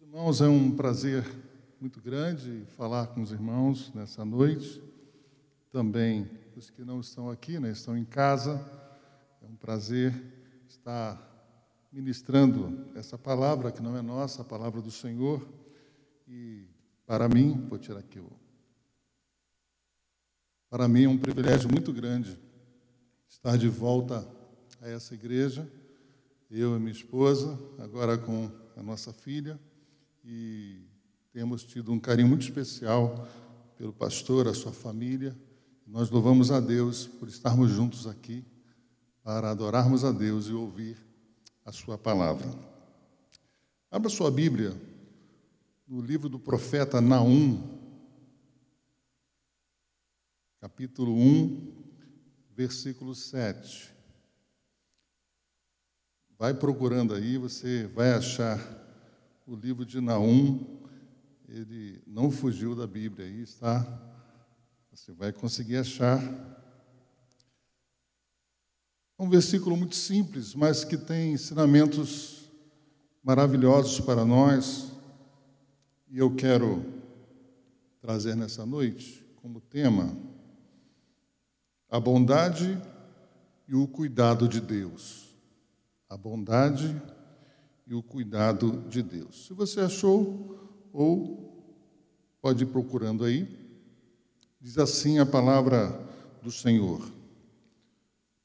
Irmãos, é um prazer muito grande falar com os irmãos nessa noite. Também os que não estão aqui, né, estão em casa. É um prazer estar ministrando essa palavra que não é nossa, a palavra do Senhor. E para mim, vou tirar aqui o. Para mim é um privilégio muito grande estar de volta a essa igreja, eu e minha esposa, agora com a nossa filha e temos tido um carinho muito especial pelo pastor, a sua família. Nós louvamos a Deus por estarmos juntos aqui para adorarmos a Deus e ouvir a sua palavra. Abra sua Bíblia no livro do profeta Naum, capítulo 1, versículo 7. Vai procurando aí, você vai achar o livro de Naum, ele não fugiu da Bíblia, aí está. Você vai conseguir achar. É um versículo muito simples, mas que tem ensinamentos maravilhosos para nós. E eu quero trazer nessa noite como tema a bondade e o cuidado de Deus. A bondade e e o cuidado de Deus. Se você achou, ou pode ir procurando aí, diz assim a palavra do Senhor: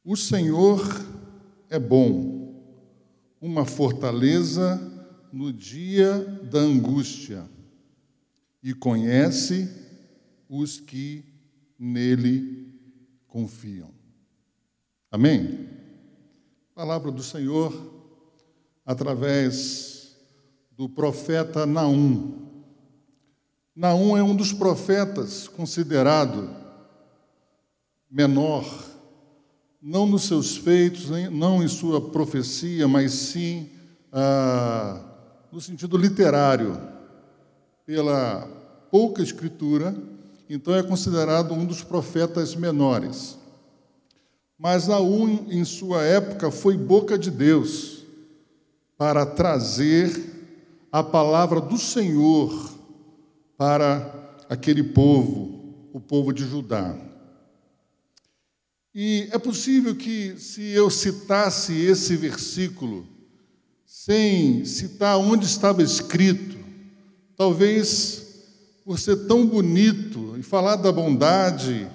O Senhor é bom, uma fortaleza no dia da angústia, e conhece os que nele confiam. Amém? Palavra do Senhor através do profeta Naum. Naum é um dos profetas considerado menor, não nos seus feitos, não em sua profecia, mas sim ah, no sentido literário, pela pouca escritura, então é considerado um dos profetas menores. Mas Naum, em sua época, foi boca de Deus para trazer a palavra do Senhor para aquele povo, o povo de Judá. E é possível que, se eu citasse esse versículo, sem citar onde estava escrito, talvez por ser tão bonito e falar da bondade,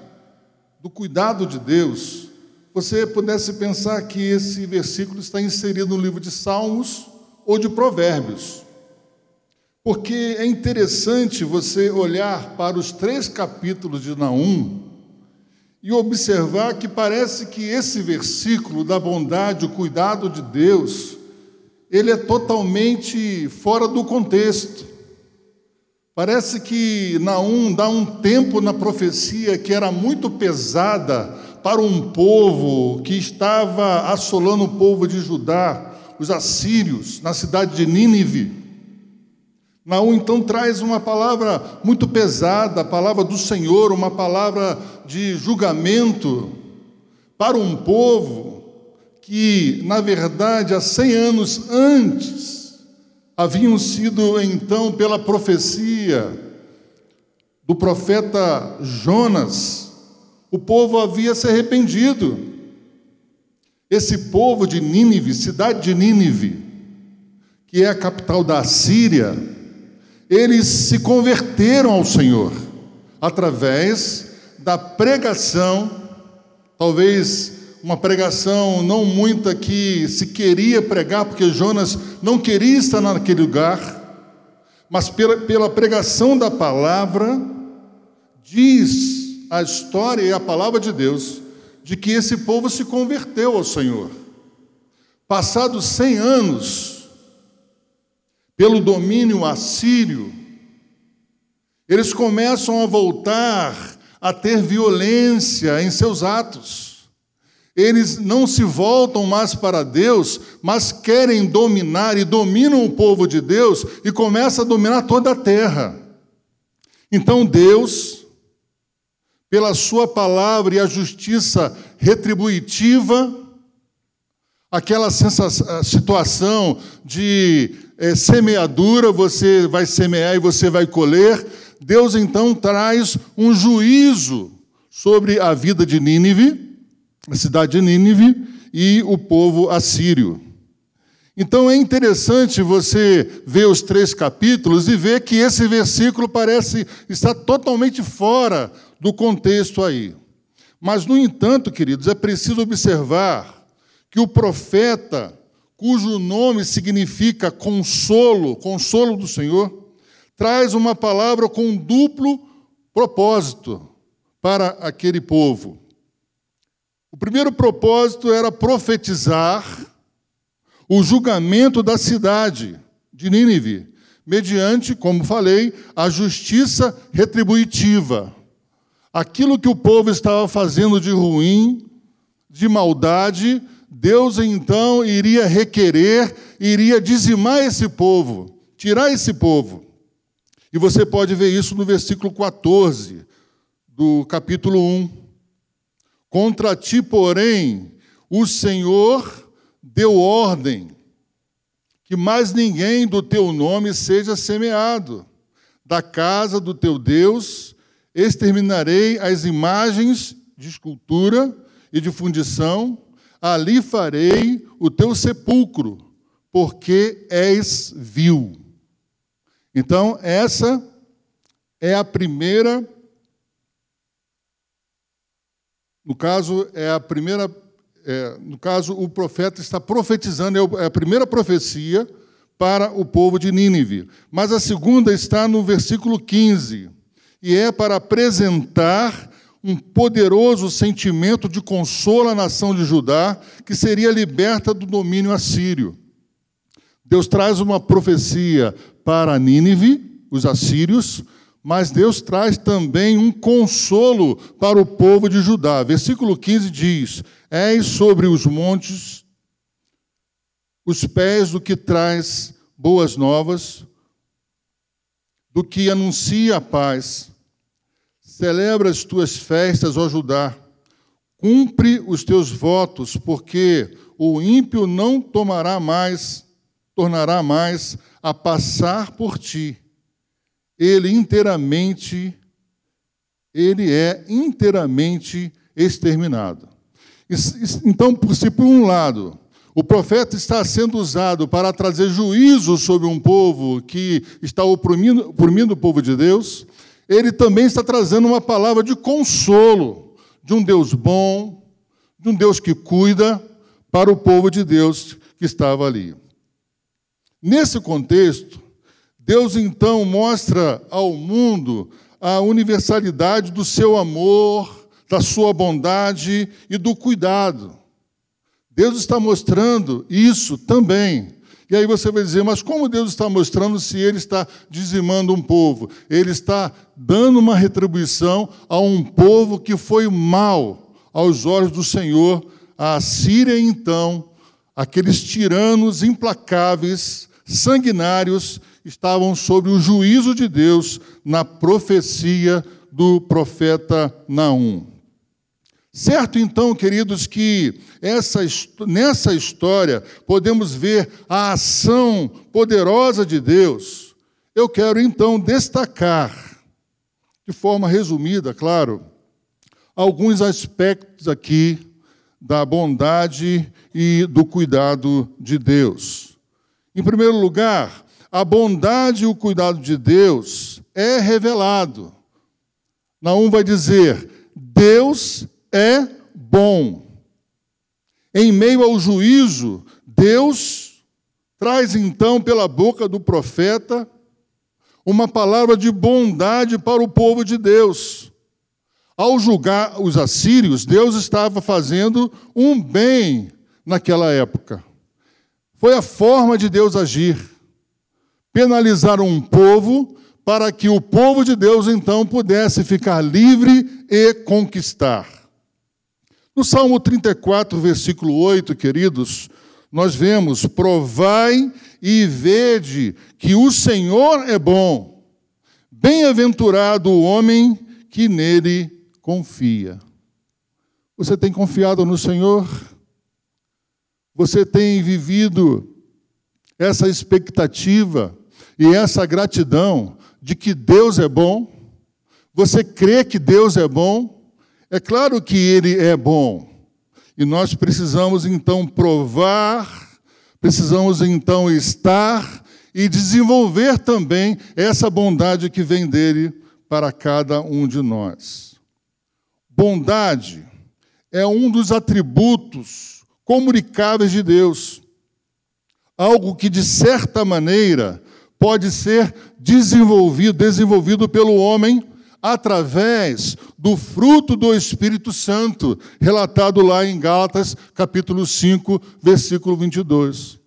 do cuidado de Deus, você pudesse pensar que esse versículo está inserido no livro de Salmos ou de Provérbios. Porque é interessante você olhar para os três capítulos de Naum e observar que parece que esse versículo da bondade, o cuidado de Deus, ele é totalmente fora do contexto. Parece que Naum dá um tempo na profecia que era muito pesada para um povo que estava assolando o povo de Judá, os assírios, na cidade de Nínive. Naum então traz uma palavra muito pesada, a palavra do Senhor, uma palavra de julgamento para um povo que, na verdade, há 100 anos antes, haviam sido então, pela profecia do profeta Jonas, o povo havia se arrependido. Esse povo de Nínive, cidade de Nínive, que é a capital da Síria, eles se converteram ao Senhor através da pregação, talvez uma pregação não muita que se queria pregar, porque Jonas não queria estar naquele lugar, mas pela, pela pregação da palavra, diz a história e a palavra de Deus de que esse povo se converteu ao Senhor. Passados cem anos, pelo domínio assírio, eles começam a voltar a ter violência em seus atos. Eles não se voltam mais para Deus, mas querem dominar e dominam o povo de Deus e começam a dominar toda a terra. Então Deus pela Sua palavra e a justiça retributiva, aquela situação de é, semeadura, você vai semear e você vai colher. Deus então traz um juízo sobre a vida de Nínive, a cidade de Nínive e o povo assírio. Então é interessante você ver os três capítulos e ver que esse versículo parece estar totalmente fora do contexto aí. Mas, no entanto, queridos, é preciso observar que o profeta, cujo nome significa consolo, consolo do Senhor, traz uma palavra com duplo propósito para aquele povo. O primeiro propósito era profetizar o julgamento da cidade de Nínive, mediante, como falei, a justiça retributiva. Aquilo que o povo estava fazendo de ruim, de maldade, Deus então iria requerer, iria dizimar esse povo, tirar esse povo. E você pode ver isso no versículo 14 do capítulo 1. Contra ti, porém, o Senhor deu ordem que mais ninguém do teu nome seja semeado. Da casa do teu Deus exterminarei as imagens de escultura e de fundição, ali farei o teu sepulcro, porque és vil. Então, essa é a primeira, no caso, é a primeira é, no caso, o profeta está profetizando, é, é a primeira profecia para o povo de Nínive. Mas a segunda está no versículo 15, e é para apresentar um poderoso sentimento de consolo à nação de Judá, que seria liberta do domínio assírio. Deus traz uma profecia para Nínive, os assírios, mas Deus traz também um consolo para o povo de Judá. Versículo 15 diz: És sobre os montes os pés do que traz boas novas, do que anuncia a paz. Celebra as tuas festas, ó Judá. Cumpre os teus votos, porque o ímpio não tomará mais, tornará mais a passar por ti. Ele inteiramente, ele é inteiramente exterminado. Então, se por um lado o profeta está sendo usado para trazer juízo sobre um povo que está oprimindo, oprimindo o povo de Deus, ele também está trazendo uma palavra de consolo de um Deus bom, de um Deus que cuida para o povo de Deus que estava ali. Nesse contexto, Deus então mostra ao mundo a universalidade do seu amor, da sua bondade e do cuidado. Deus está mostrando isso também. E aí você vai dizer, mas como Deus está mostrando se ele está dizimando um povo? Ele está dando uma retribuição a um povo que foi mal aos olhos do Senhor. A Síria, então, aqueles tiranos implacáveis, sanguinários, estavam sob o juízo de Deus na profecia do profeta Naum. Certo, então, queridos, que essa, nessa história podemos ver a ação poderosa de Deus. Eu quero, então, destacar, de forma resumida, claro, alguns aspectos aqui da bondade e do cuidado de Deus. Em primeiro lugar, a bondade e o cuidado de Deus é revelado. Naum vai dizer: Deus é bom. Em meio ao juízo, Deus traz então pela boca do profeta uma palavra de bondade para o povo de Deus. Ao julgar os assírios, Deus estava fazendo um bem naquela época. Foi a forma de Deus agir. Penalizar um povo para que o povo de Deus então pudesse ficar livre e conquistar. No Salmo 34, versículo 8, queridos, nós vemos: Provai e vede que o Senhor é bom. Bem-aventurado o homem que nele confia. Você tem confiado no Senhor? Você tem vivido essa expectativa e essa gratidão de que Deus é bom? Você crê que Deus é bom? É claro que Ele é bom. E nós precisamos então provar, precisamos então estar e desenvolver também essa bondade que vem dele para cada um de nós. Bondade é um dos atributos comunicáveis de Deus. Algo que, de certa maneira, pode ser desenvolvido, desenvolvido pelo homem através do fruto do Espírito Santo, relatado lá em Gálatas, capítulo 5, versículo 22.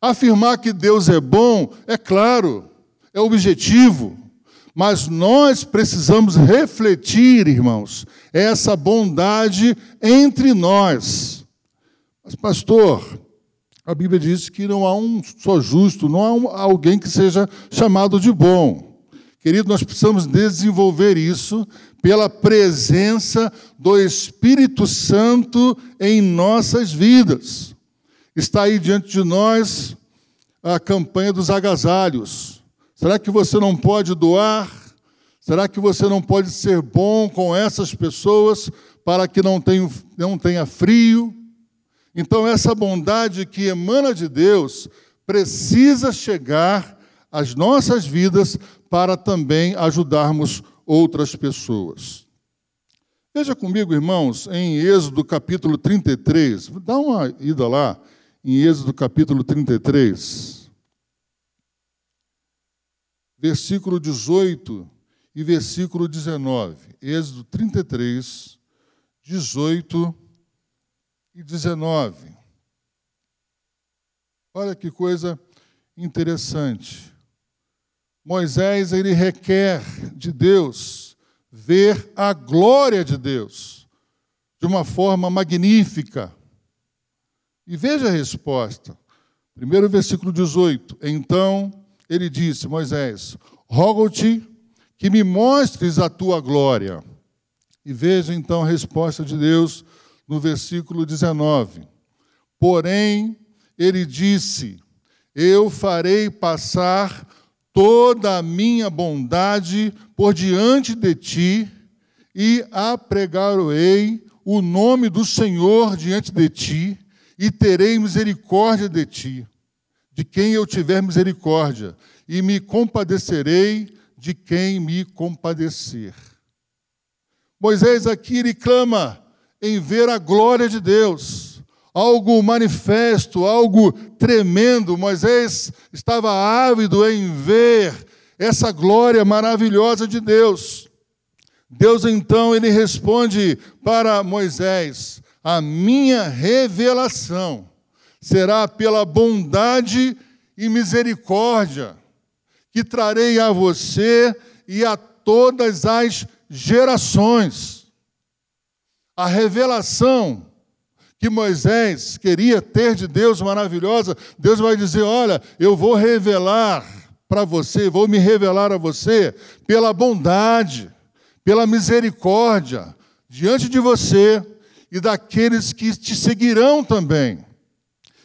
Afirmar que Deus é bom, é claro, é objetivo, mas nós precisamos refletir, irmãos, essa bondade entre nós. Mas, pastor, a Bíblia diz que não há um só justo, não há um, alguém que seja chamado de bom. Querido, nós precisamos desenvolver isso pela presença do Espírito Santo em nossas vidas. Está aí diante de nós a campanha dos agasalhos. Será que você não pode doar? Será que você não pode ser bom com essas pessoas para que não tenha, não tenha frio? Então, essa bondade que emana de Deus precisa chegar às nossas vidas para também ajudarmos outras pessoas. Veja comigo, irmãos, em Êxodo capítulo 33, dá uma ida lá, em Êxodo capítulo 33, versículo 18 e versículo 19. Êxodo 33, 18 e 19. Olha que coisa interessante. Moisés ele requer de Deus ver a glória de Deus de uma forma magnífica. E veja a resposta. Primeiro versículo 18. Então ele disse: Moisés, rogo-te que me mostres a tua glória. E veja então a resposta de Deus no versículo 19. Porém, ele disse: Eu farei passar toda a minha bondade por diante de ti e apregarei o nome do Senhor diante de ti e terei misericórdia de ti, de quem eu tiver misericórdia, e me compadecerei de quem me compadecer. Moisés aqui ele clama: em ver a glória de Deus, algo manifesto, algo tremendo. Moisés estava ávido em ver essa glória maravilhosa de Deus. Deus então ele responde para Moisés: A minha revelação será pela bondade e misericórdia que trarei a você e a todas as gerações a revelação que Moisés queria ter de Deus maravilhosa, Deus vai dizer: Olha, eu vou revelar para você, vou me revelar a você pela bondade, pela misericórdia diante de você e daqueles que te seguirão também.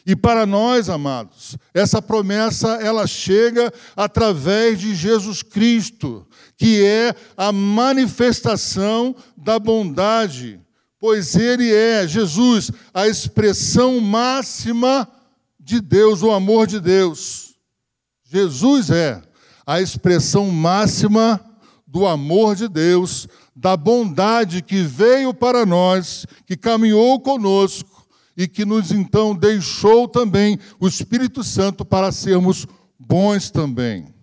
E para nós, amados, essa promessa ela chega através de Jesus Cristo, que é a manifestação da bondade pois ele é, Jesus, a expressão máxima de Deus, o amor de Deus. Jesus é a expressão máxima do amor de Deus, da bondade que veio para nós, que caminhou conosco e que nos então deixou também o Espírito Santo para sermos bons também.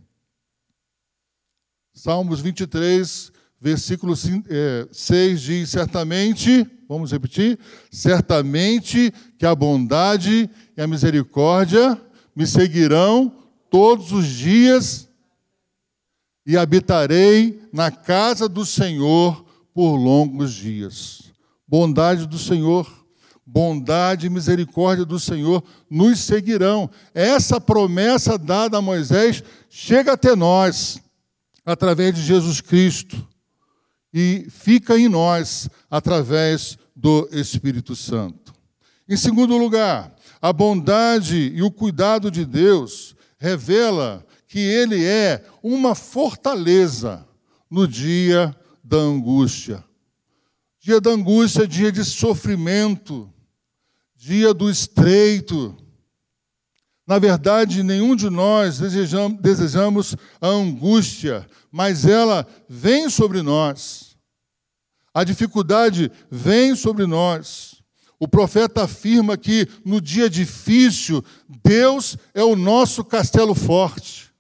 Salmos 23, versículo 6 é, diz: Certamente, vamos repetir, certamente que a bondade e a misericórdia me seguirão todos os dias e habitarei na casa do Senhor por longos dias. Bondade do Senhor, bondade e misericórdia do Senhor nos seguirão. Essa promessa dada a Moisés chega até nós através de Jesus Cristo e fica em nós através do Espírito Santo. Em segundo lugar, a bondade e o cuidado de Deus revela que Ele é uma fortaleza no dia da angústia. Dia da angústia, dia de sofrimento, dia do estreito. Na verdade, nenhum de nós desejamos a angústia, mas ela vem sobre nós. A dificuldade vem sobre nós. O profeta afirma que no dia difícil, Deus é o nosso castelo forte.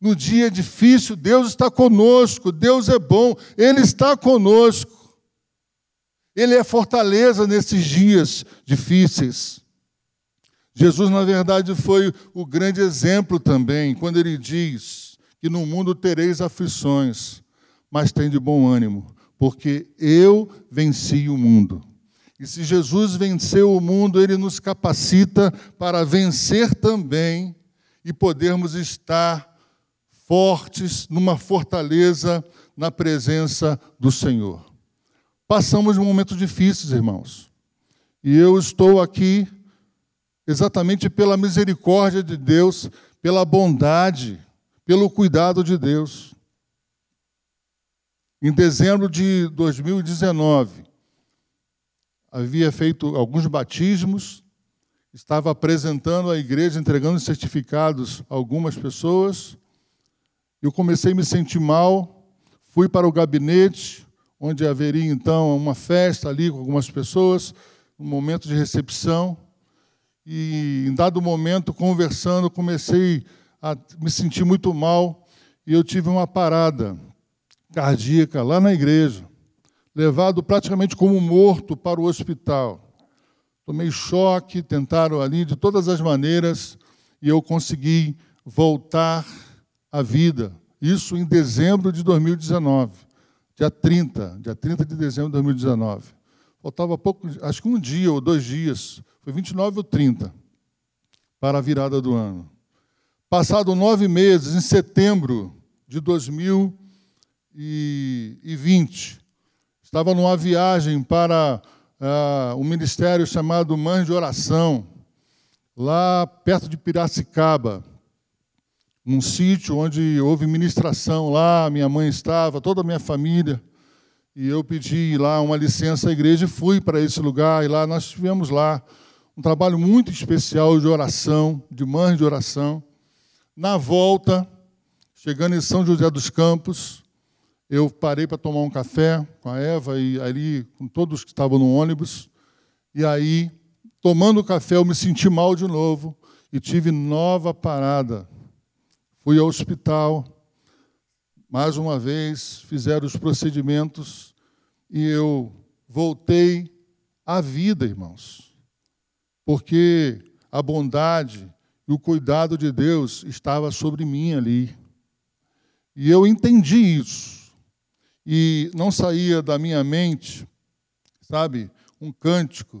No dia difícil, Deus está conosco, Deus é bom, Ele está conosco. Ele é fortaleza nesses dias difíceis. Jesus, na verdade, foi o grande exemplo também, quando ele diz que no mundo tereis aflições, mas tem de bom ânimo, porque eu venci o mundo. E se Jesus venceu o mundo, ele nos capacita para vencer também e podermos estar fortes numa fortaleza na presença do Senhor. Passamos momentos difíceis, irmãos. E eu estou aqui exatamente pela misericórdia de Deus, pela bondade, pelo cuidado de Deus. Em dezembro de 2019, havia feito alguns batismos, estava apresentando à igreja, entregando certificados a algumas pessoas. Eu comecei a me sentir mal, fui para o gabinete, onde haveria então uma festa ali com algumas pessoas, um momento de recepção. E em dado momento, conversando, comecei a me sentir muito mal e eu tive uma parada cardíaca lá na igreja levado praticamente como morto para o hospital. Tomei choque, tentaram ali de todas as maneiras e eu consegui voltar à vida. Isso em dezembro de 2019, dia 30, dia 30 de dezembro de 2019. Faltava pouco, acho que um dia ou dois dias, foi 29 ou 30, para a virada do ano. Passado nove meses, em setembro de 2020, estava numa viagem para uh, um ministério chamado Mães de Oração, lá perto de Piracicaba, num sítio onde houve ministração lá, minha mãe estava, toda a minha família, e eu pedi lá uma licença à igreja e fui para esse lugar, e lá nós tivemos lá um trabalho muito especial de oração, de mães de oração. Na volta, chegando em São José dos Campos, eu parei para tomar um café com a Eva e ali com todos que estavam no ônibus. E aí, tomando o café, eu me senti mal de novo e tive nova parada. Fui ao hospital, mais uma vez, fizeram os procedimentos e eu voltei à vida, irmãos. Porque a bondade o cuidado de Deus estava sobre mim ali. E eu entendi isso e não saía da minha mente, sabe, um cântico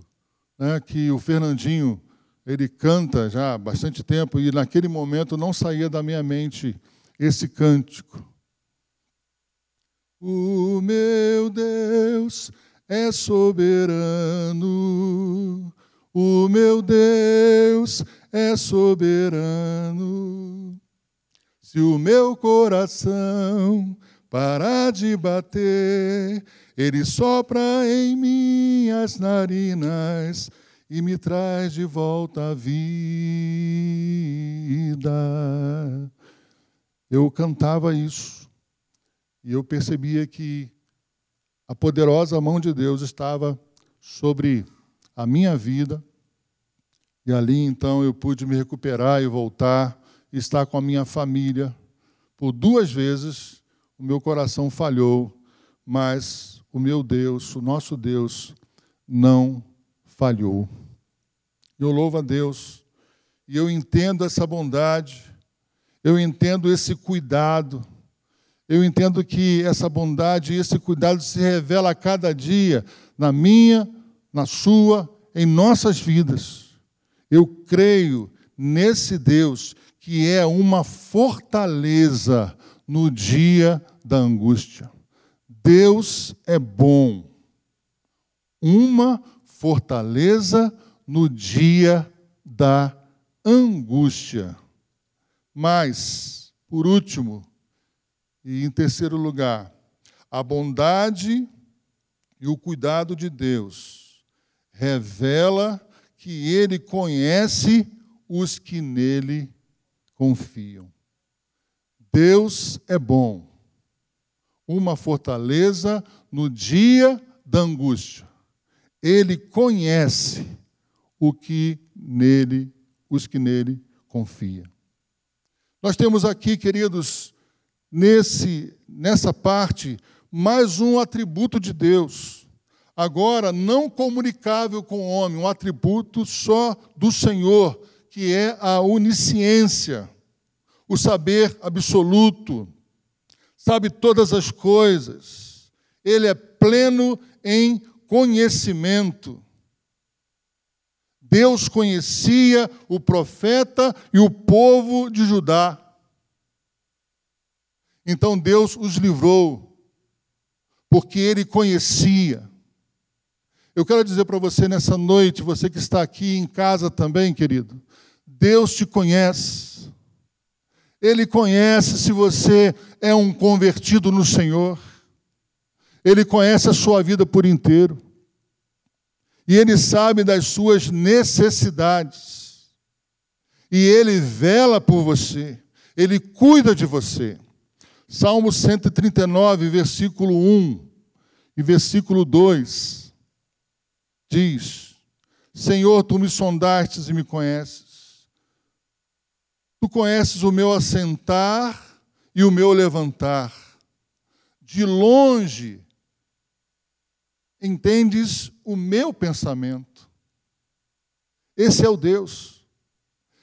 né, que o Fernandinho ele canta já há bastante tempo e naquele momento não saía da minha mente esse cântico. O meu Deus é soberano, o meu Deus é soberano. Se o meu coração para de bater, ele sopra em minhas narinas e me traz de volta a vida. Eu cantava isso e eu percebia que a poderosa mão de Deus estava sobre a minha vida. E ali então eu pude me recuperar e voltar, estar com a minha família. Por duas vezes o meu coração falhou, mas o meu Deus, o nosso Deus, não falhou. Eu louvo a Deus e eu entendo essa bondade, eu entendo esse cuidado, eu entendo que essa bondade e esse cuidado se revela a cada dia na minha, na sua, em nossas vidas. Eu creio nesse Deus que é uma fortaleza no dia da angústia. Deus é bom. Uma fortaleza no dia da angústia. Mas, por último, e em terceiro lugar, a bondade e o cuidado de Deus revela que ele conhece os que nele confiam. Deus é bom, uma fortaleza no dia da angústia. Ele conhece o que nele, os que nele confiam. Nós temos aqui, queridos, nesse nessa parte mais um atributo de Deus. Agora não comunicável com o homem, um atributo só do Senhor, que é a onisciência, o saber absoluto. Sabe todas as coisas. Ele é pleno em conhecimento. Deus conhecia o profeta e o povo de Judá. Então Deus os livrou, porque ele conhecia. Eu quero dizer para você nessa noite, você que está aqui em casa também, querido, Deus te conhece. Ele conhece se você é um convertido no Senhor. Ele conhece a sua vida por inteiro. E ele sabe das suas necessidades. E ele vela por você. Ele cuida de você. Salmo 139, versículo 1 e versículo 2 diz: Senhor, tu me sondastes e me conheces. Tu conheces o meu assentar e o meu levantar. De longe entendes o meu pensamento. Esse é o Deus.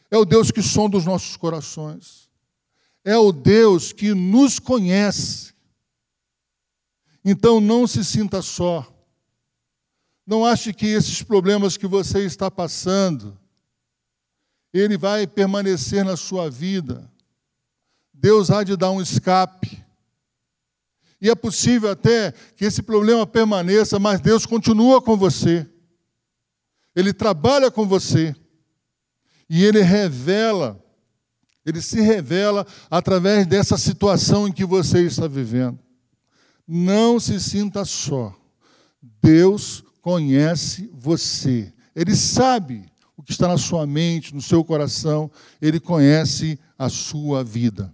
É o Deus que sonda os nossos corações. É o Deus que nos conhece. Então não se sinta só. Não ache que esses problemas que você está passando, ele vai permanecer na sua vida. Deus há de dar um escape. E é possível até que esse problema permaneça, mas Deus continua com você. Ele trabalha com você. E ele revela, ele se revela através dessa situação em que você está vivendo. Não se sinta só. Deus conhece você. Ele sabe o que está na sua mente, no seu coração. Ele conhece a sua vida.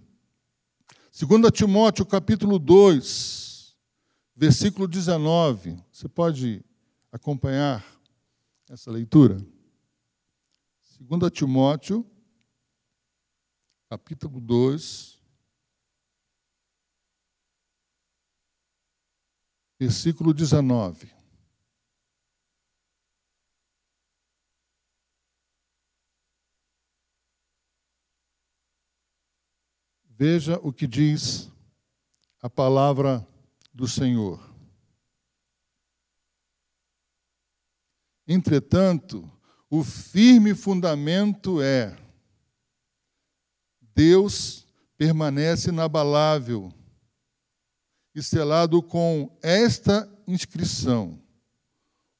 2 Timóteo capítulo 2, versículo 19. Você pode acompanhar essa leitura? 2 Timóteo, capítulo 2, versículo 19. Veja o que diz a palavra do Senhor. Entretanto, o firme fundamento é: Deus permanece inabalável e selado com esta inscrição: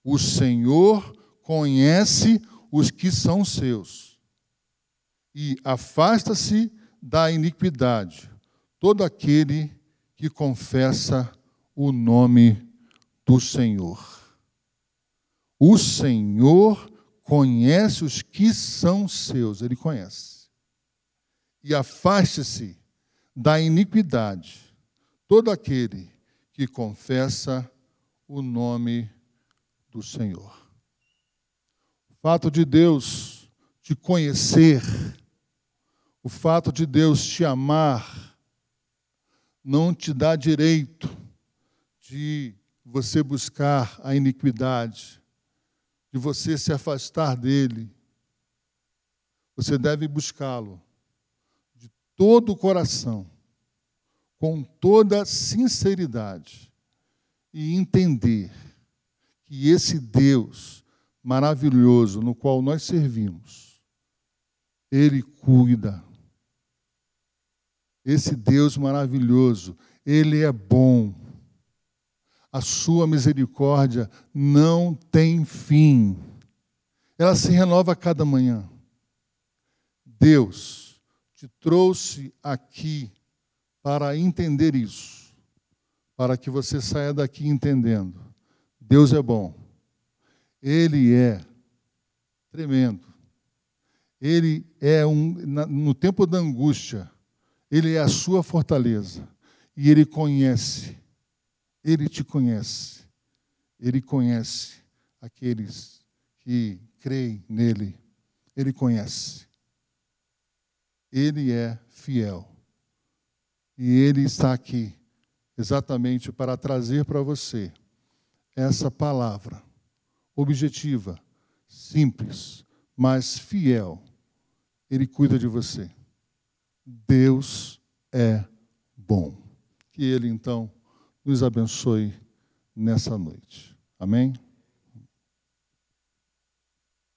O Senhor conhece os que são seus e afasta-se da iniquidade todo aquele que confessa o nome do Senhor. O Senhor conhece os que são seus, ele conhece. E afaste-se da iniquidade todo aquele que confessa o nome do Senhor. O fato de Deus te conhecer o fato de Deus te amar não te dá direito de você buscar a iniquidade, de você se afastar dele. Você deve buscá-lo de todo o coração, com toda sinceridade, e entender que esse Deus maravilhoso no qual nós servimos, ele cuida esse Deus maravilhoso, Ele é bom. A sua misericórdia não tem fim. Ela se renova a cada manhã. Deus te trouxe aqui para entender isso, para que você saia daqui entendendo. Deus é bom, Ele é tremendo, Ele é um, no tempo da angústia, Ele é a sua fortaleza, e Ele conhece, Ele te conhece, Ele conhece aqueles que creem nele, Ele conhece. Ele é fiel. E Ele está aqui exatamente para trazer para você essa palavra objetiva, simples, mas fiel. Ele cuida de você. Deus é bom. Que Ele, então, nos abençoe nessa noite. Amém?